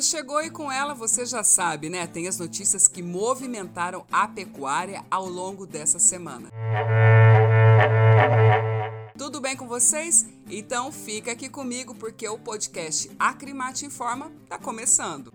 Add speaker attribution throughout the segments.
Speaker 1: Chegou e com ela você já sabe, né? Tem as notícias que movimentaram a pecuária ao longo dessa semana. Tudo bem com vocês? Então fica aqui comigo porque o podcast Acrimate Informa está começando.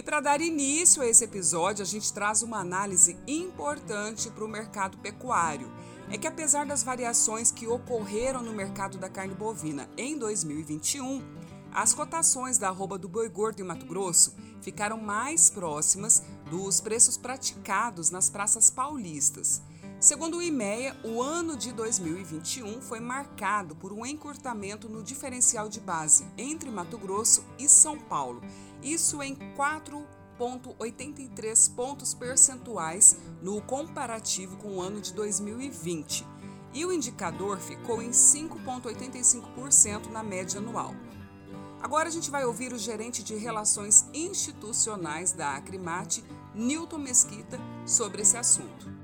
Speaker 1: E para dar início a esse episódio, a gente traz uma análise importante para o mercado pecuário é que apesar das variações que ocorreram no mercado da carne bovina em 2021, as cotações da arroba do boi gordo em Mato Grosso ficaram mais próximas dos preços praticados nas praças paulistas. Segundo o IMEA, o ano de 2021 foi marcado por um encurtamento no diferencial de base entre Mato Grosso e São Paulo, isso em 4 0,83 pontos percentuais no comparativo com o ano de 2020, e o indicador ficou em 5,85% na média anual. Agora a gente vai ouvir o gerente de Relações Institucionais da Acrimate, Newton Mesquita, sobre esse assunto.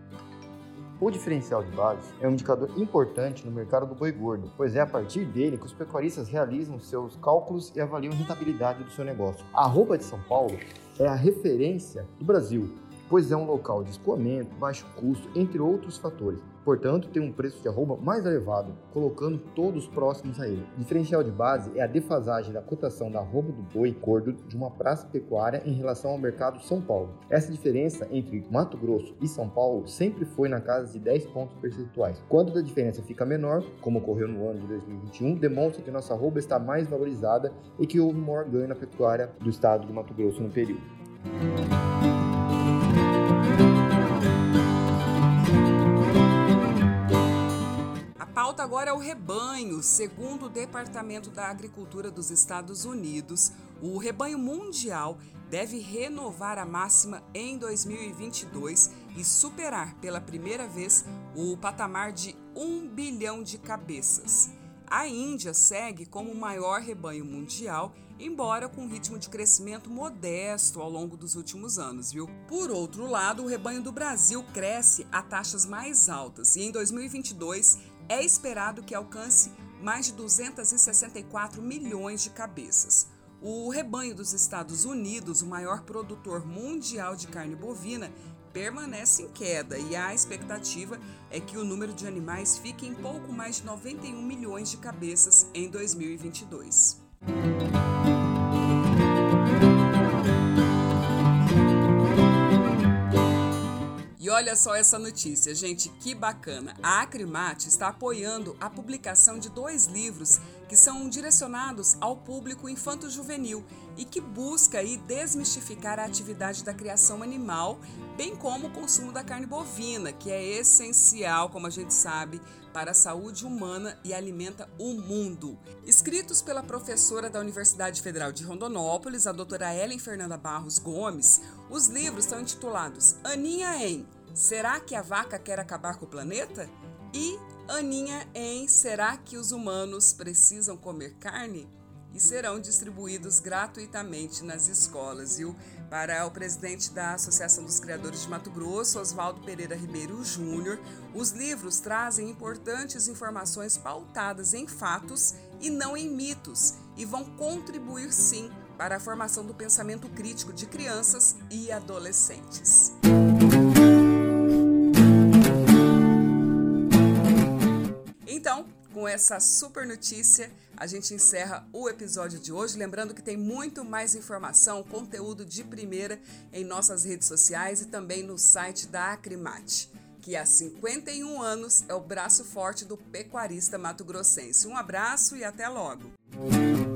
Speaker 2: O diferencial de base é um indicador importante no mercado do boi gordo, pois é a partir dele que os pecuaristas realizam seus cálculos e avaliam a rentabilidade do seu negócio. A arroba de São Paulo é a referência do Brasil, pois é um local de escoamento, baixo custo, entre outros fatores. Portanto, tem um preço de arroba mais elevado, colocando todos próximos a ele. O diferencial de base é a defasagem da cotação da arroba do boi gordo de uma praça pecuária em relação ao mercado São Paulo. Essa diferença entre Mato Grosso e São Paulo sempre foi na casa de 10 pontos percentuais. Quando a diferença fica menor, como ocorreu no ano de 2021, demonstra que nossa arroba está mais valorizada e que houve maior ganho na pecuária do estado de Mato Grosso no período.
Speaker 1: Pauta agora é o rebanho. Segundo o Departamento da Agricultura dos Estados Unidos, o rebanho mundial deve renovar a máxima em 2022 e superar pela primeira vez o patamar de 1 bilhão de cabeças. A Índia segue como o maior rebanho mundial, embora com um ritmo de crescimento modesto ao longo dos últimos anos, viu? Por outro lado, o rebanho do Brasil cresce a taxas mais altas e em 2022 é esperado que alcance mais de 264 milhões de cabeças. O rebanho dos Estados Unidos, o maior produtor mundial de carne bovina, permanece em queda e a expectativa é que o número de animais fique em pouco mais de 91 milhões de cabeças em 2022. Olha só essa notícia, gente, que bacana. A Acrimate está apoiando a publicação de dois livros que são direcionados ao público infanto-juvenil e que busca aí desmistificar a atividade da criação animal, bem como o consumo da carne bovina, que é essencial, como a gente sabe, para a saúde humana e alimenta o mundo. Escritos pela professora da Universidade Federal de Rondonópolis, a doutora Ellen Fernanda Barros Gomes, os livros são intitulados Aninha em Será que a vaca quer acabar com o planeta? E Aninha em Será que os humanos precisam comer carne? E serão distribuídos gratuitamente nas escolas, viu? Para o presidente da Associação dos Criadores de Mato Grosso, Oswaldo Pereira Ribeiro Júnior, os livros trazem importantes informações pautadas em fatos e não em mitos e vão contribuir sim para a formação do pensamento crítico de crianças e adolescentes. Com essa super notícia, a gente encerra o episódio de hoje. Lembrando que tem muito mais informação, conteúdo de primeira em nossas redes sociais e também no site da Acrimate, que há 51 anos é o braço forte do pecuarista mato-grossense. Um abraço e até logo!